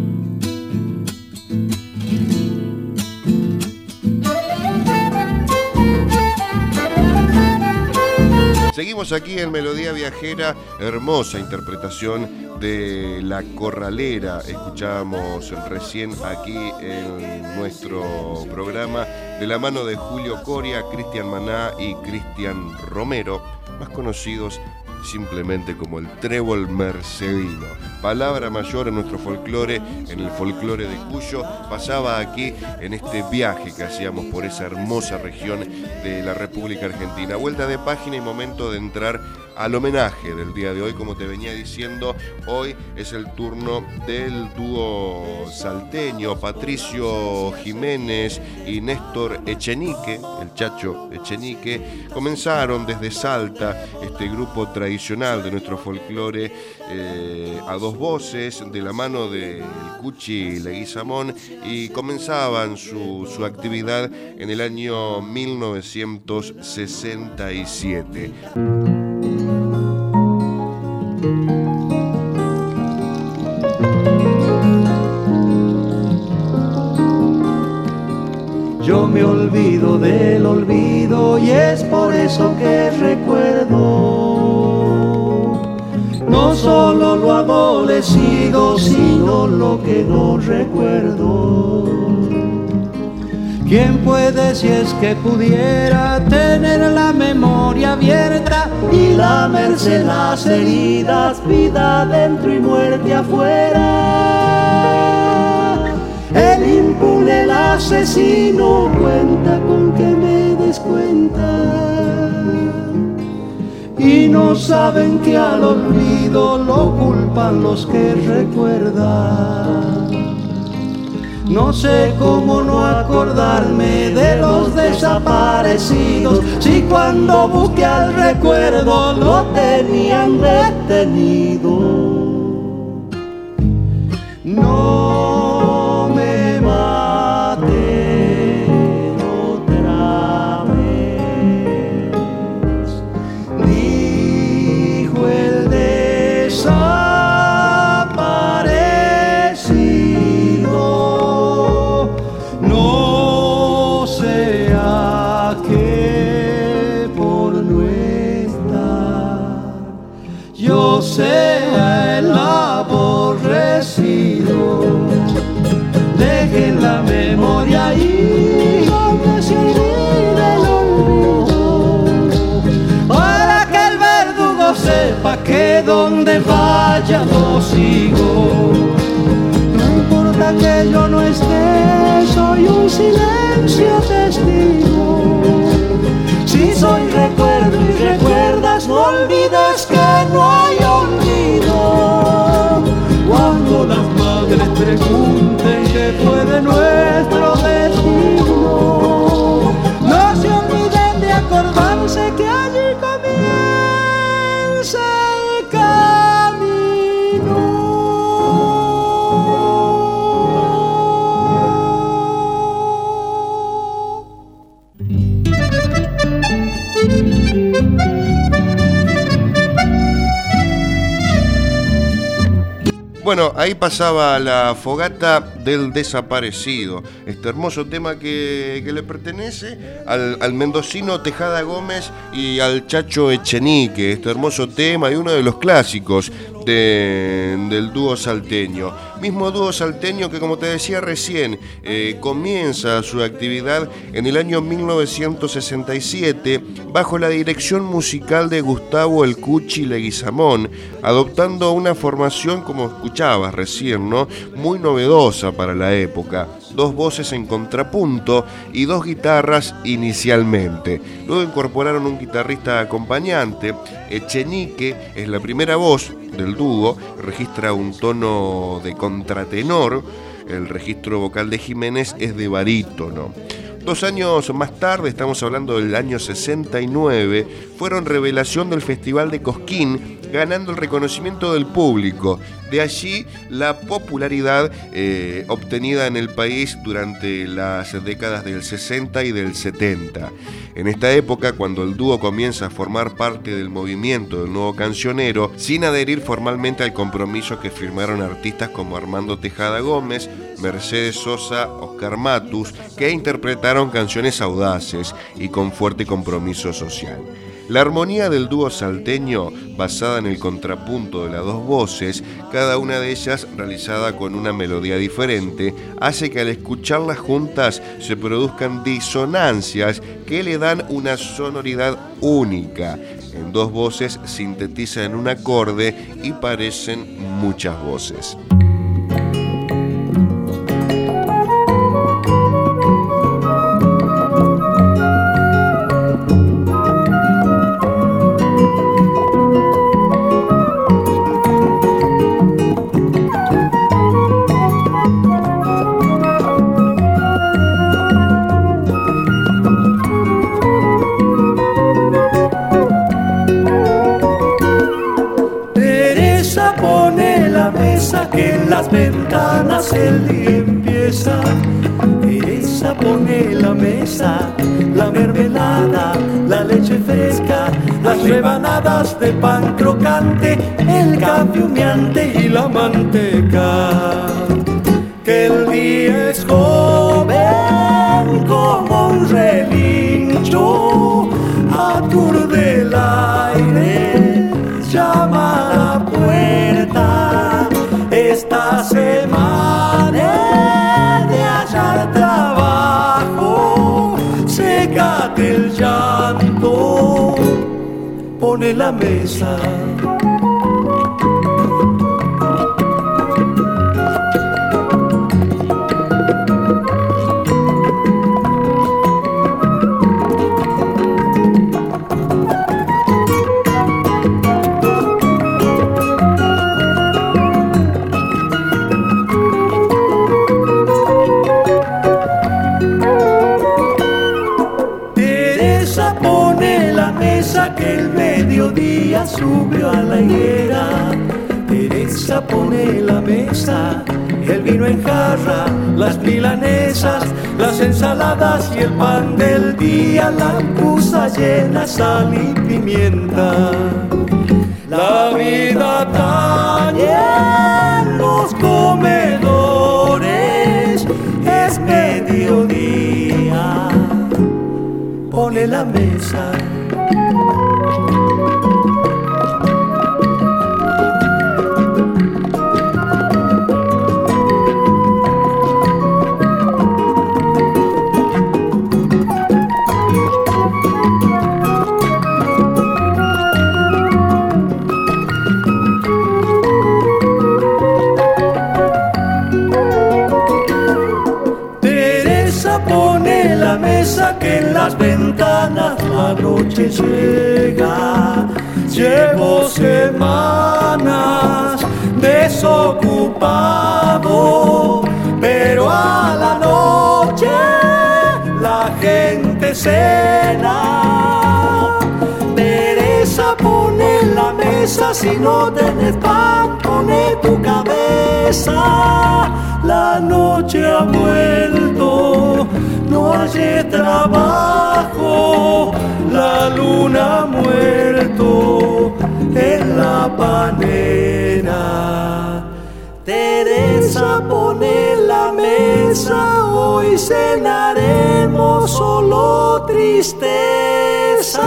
Seguimos aquí en Melodía Viajera, hermosa interpretación de La Corralera. Escuchábamos recién aquí en nuestro programa de la mano de Julio Coria, Cristian Maná y Cristian Romero, más conocidos simplemente como el trébol mercedino. Palabra mayor en nuestro folclore, en el folclore de Cuyo, pasaba aquí en este viaje que hacíamos por esa hermosa región de la República Argentina. Vuelta de página y momento de entrar al homenaje del día de hoy, como te venía diciendo, hoy es el turno del dúo salteño Patricio Jiménez y Néstor Echenique, el Chacho Echenique, comenzaron desde Salta este grupo tradicional de nuestro folclore eh, a dos voces, de la mano de Cuchi Leguizamón, y comenzaban su, su actividad en el año 1967. Me olvido del olvido y es por eso que recuerdo no solo lo abolecido, sino lo que no recuerdo. ¿Quién puede si es que pudiera tener la memoria abierta y lamerse las heridas, vida dentro y muerte afuera? El impune, el asesino, cuenta con que me descuenta. Y no saben que al olvido lo culpan los que recuerdan. No sé cómo no acordarme de los desaparecidos, si cuando busqué al recuerdo lo tenían detenido. No donde vaya lo sigo. No importa que yo no esté, soy un silencio testigo. Si soy recuerdo y recuerdas, no olvides que no hay olvido. Cuando las madres pregunten qué fue de nuestro Bueno, ahí pasaba la fogata del desaparecido, este hermoso tema que, le pertenece al, al mendocino Tejada Gómez y al Chacho Echenique, este hermoso tema y uno de los clásicos de- del dúo salteño. Mismo dúo salteño que como te decía recién, eh, comienza su actividad en el año 1967 bajo la dirección musical de Gustavo El Cuchi Leguizamón, adoptando una formación, como escuchabas recién, ¿no? muy novedosa para la época. Dos voces en contrapunto y dos guitarras inicialmente. Luego incorporaron un guitarrista acompañante. Echenique es la primera voz del dúo, registra un tono de contratenor. El registro vocal de Jiménez es de barítono. Dos años más tarde, estamos hablando del año 69, fueron revelación del Festival de Cosquín, ganando el reconocimiento del público. De allí la popularidad eh, obtenida en el país durante las décadas del 60 y del 70. En esta época, cuando el dúo comienza a formar parte del movimiento del nuevo cancionero, sin adherir formalmente al compromiso que firmaron artistas como Armando Tejada Gómez, Mercedes Sosa, Oscar Matus, que interpretaron canciones audaces y con fuerte compromiso social. La armonía del dúo salteño, basada en el contrapunto de las dos voces, cada una de ellas realizada con una melodía diferente, hace que al escucharlas juntas se produzcan disonancias que le dan una sonoridad única. En dos voces sintetizan un acorde y parecen muchas voces. Las ventanas el día empieza. Teresa pone la mesa, la mermelada, la leche fresca, las rebanadas de pan crocante, el café humeante y la manteca. Que el día es joven como un relincho, aturde pone la mesa. Subió a la higuera. Teresa pone la mesa, el vino en jarra, las milanesas, las ensaladas y el pan del día, la pusa llena, sal y pimienta. La vida tañe en los comedores, es mediodía, pone la mesa la noche llega. Llevo semanas desocupado, pero a la noche la gente cena. Teresa pone la mesa, si no tenés pan, pone tu cabeza. La noche ha vuelto no hay trabajo, la luna ha muerto en la panera. Teresa pone la mesa, hoy cenaremos solo tristeza.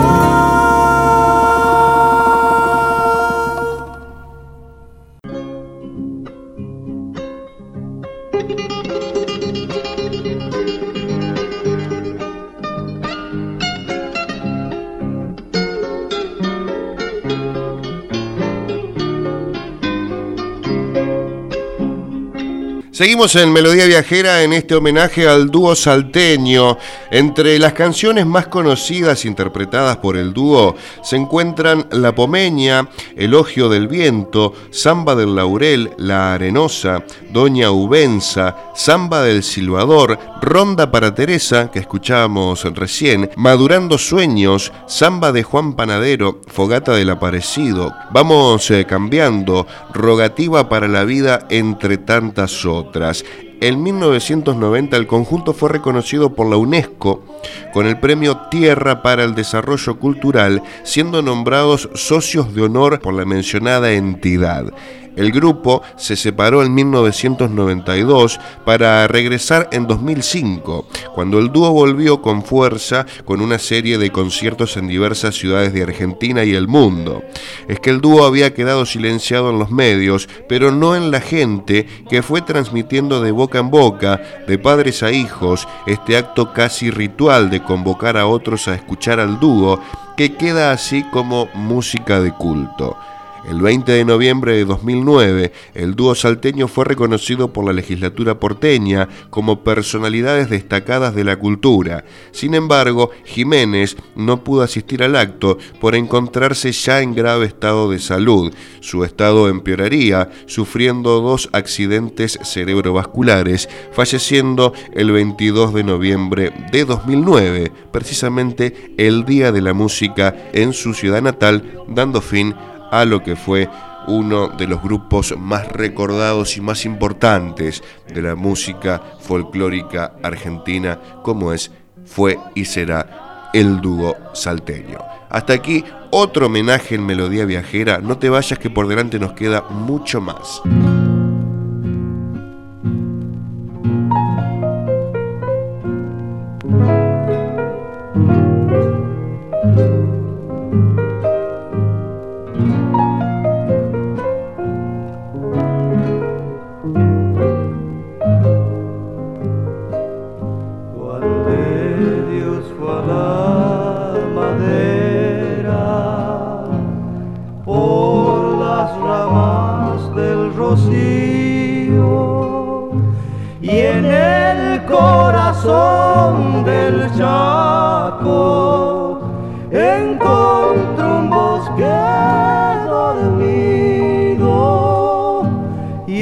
Seguimos en Melodía Viajera en este homenaje al dúo salteño. Entre las canciones más conocidas interpretadas por el dúo se encuentran La Pomeña, Elogio del Viento, Samba del Laurel, La Arenosa, Doña Ubenza, Samba del Silvador, Ronda para Teresa, que escuchábamos recién, Madurando Sueños, Samba de Juan Panadero, Fogata del Aparecido. Vamos eh, cambiando, Rogativa para la Vida entre tantas otras. En 1990 el conjunto fue reconocido por la UNESCO con el premio Tierra para el Desarrollo Cultural, siendo nombrados socios de honor por la mencionada entidad. El grupo se separó en 1992 para regresar en 2005, cuando el dúo volvió con fuerza con una serie de conciertos en diversas ciudades de Argentina y el mundo. Es que el dúo había quedado silenciado en los medios, pero no en la gente que fue transmitiendo de boca en boca, de padres a hijos, este acto casi ritual de convocar a otros a escuchar al dúo, que queda así como música de culto. El 20 de noviembre de 2009, el dúo salteño fue reconocido por la legislatura porteña como personalidades destacadas de la cultura. Sin embargo, Jiménez no pudo asistir al acto por encontrarse ya en grave estado de salud. Su estado empeoraría, sufriendo dos accidentes cerebrovasculares, falleciendo el 22 de noviembre de 2009, precisamente el Día de la Música en su ciudad natal, dando fin a a lo que fue uno de los grupos más recordados y más importantes de la música folclórica argentina, como es, fue y será el dúo salteño. Hasta aquí otro homenaje en Melodía Viajera, no te vayas que por delante nos queda mucho más.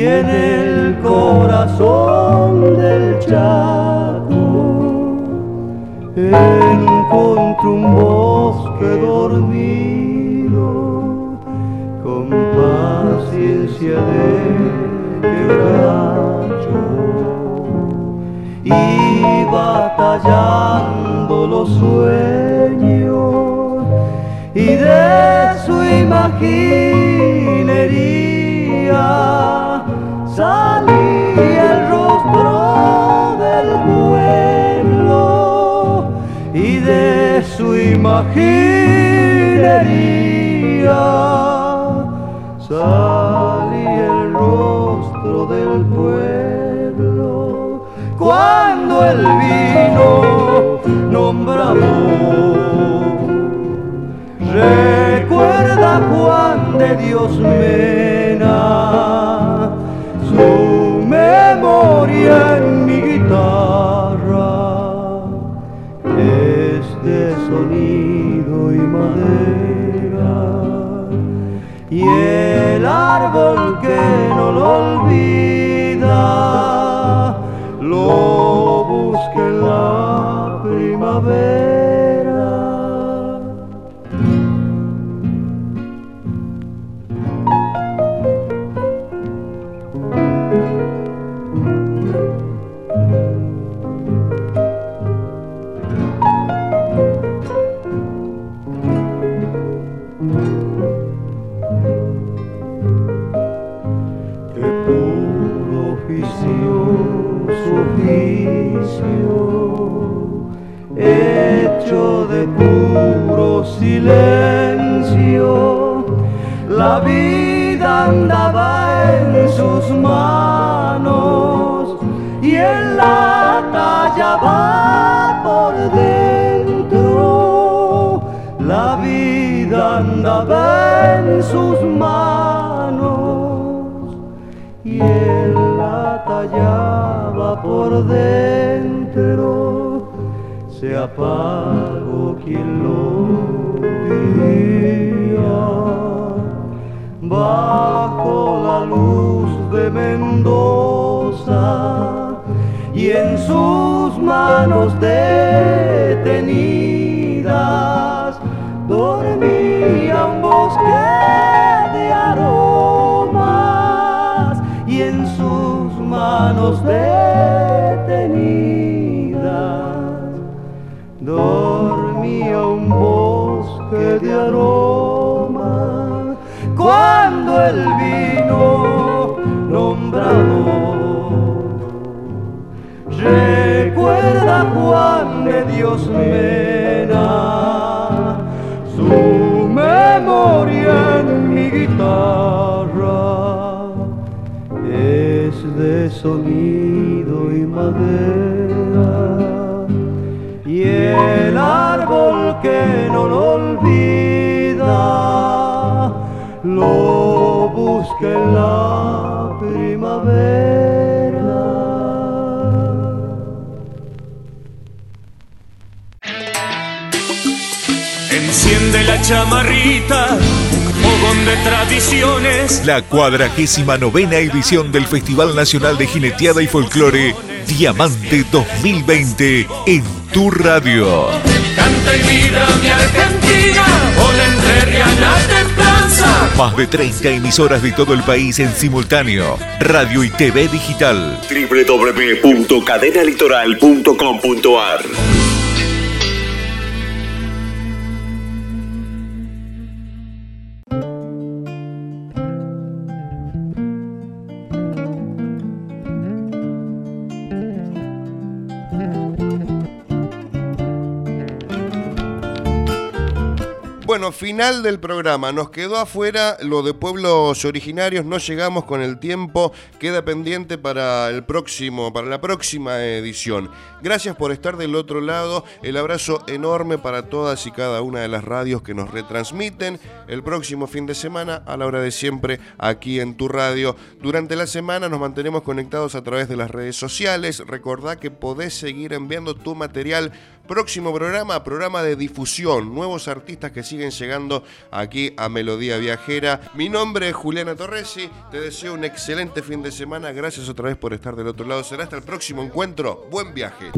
En el corazón del Chaco. Encontré un bosque dormido con paciencia de quebracho. Y batallando los sueños y de su imaginería salía el rostro del pueblo y de su imaginería salía el rostro del pueblo. Cuando el vino nombrado recuerda Juan de Dios Mena guitarra es de sonido y madera y el árbol que no lo La vida andaba en sus manos y él la tallaba por dentro. La vida andaba en sus manos y él la tallaba por dentro. Se apagó quien lo diría bajo la luz de Mendoza y en sus manos detenidas dormía un bosque de aromas y en sus manos detenidas dormía un bosque de aromas el vino nombrado. Recuerda Juan de Dios Mena su memoria en mi guitarra es de sonido y madera. Y el árbol que no lo olvida lo busca en la primavera. Enciende la chamarrita, fogón de tradiciones. La cuadragésima novena edición del Festival Nacional de Jineteada y Folclore Diamante 2020 en tu radio. Canta y vida mi Argentina. Más de 30 emisoras de todo el país en simultáneo. Radio y TV digital. www.cadenalitoral.com.ar final del programa. Nos quedó afuera lo de pueblos originarios. No llegamos con el tiempo. Queda pendiente para el próximo, para la próxima edición. Gracias por estar del otro lado. El abrazo enorme para todas y cada una de las radios que nos retransmiten el próximo fin de semana a la hora de siempre aquí en tu radio. Durante la semana nos mantenemos conectados a través de las redes sociales. Recordá que podés seguir enviando tu material Próximo programa, programa de difusión, nuevos artistas que siguen llegando aquí a Melodía Viajera. Mi nombre es Juliana Torresi, te deseo un excelente fin de semana, gracias otra vez por estar del otro lado. Será hasta el próximo encuentro, buen viaje.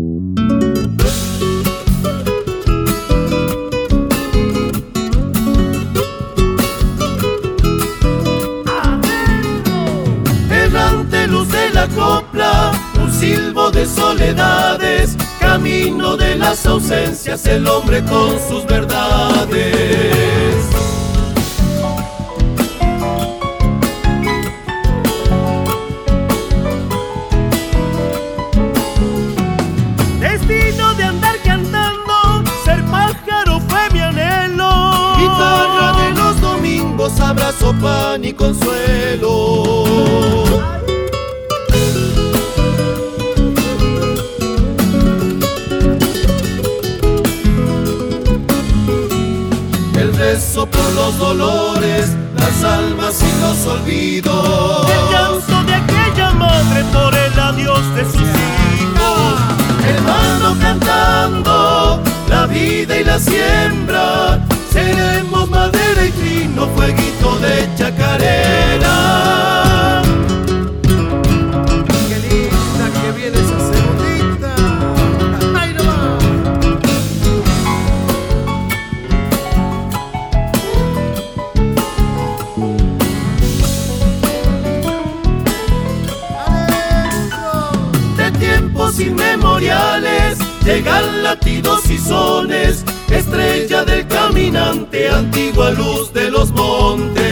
Errante luz de la copla, un silbo de soledades camino de las ausencias el hombre con sus verdades. Destino de andar cantando, ser pájaro fue mi anhelo. Guitarra de los domingos, abrazo, pan y consuelo. Por los dolores, las almas y los olvidos. El llanto de aquella madre por el adiós de sus hijos. Hermano cantando la vida y la siembra. Seremos madera y trino, fueguito de chacarera. Llegan latidos y sones, estrella del caminante, antigua luz de los montes.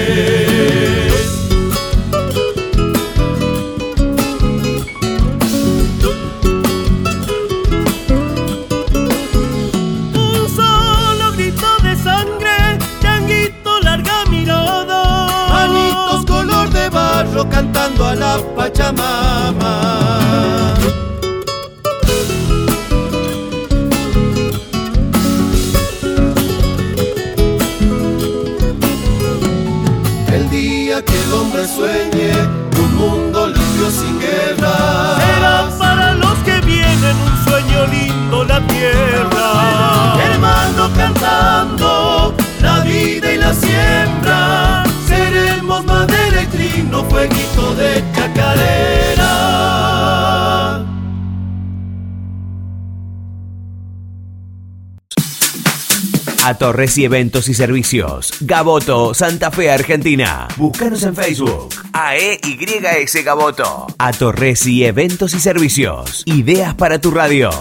Un solo grito de sangre, changuito larga mirada, manitos color de barro cantando a la Pachamama. Fueguito de chacarera. a Torres y Eventos y Servicios. Gaboto, Santa Fe, Argentina. Búscanos en Facebook. AEYS Gaboto. A Torres y Eventos y Servicios. Ideas para tu radio.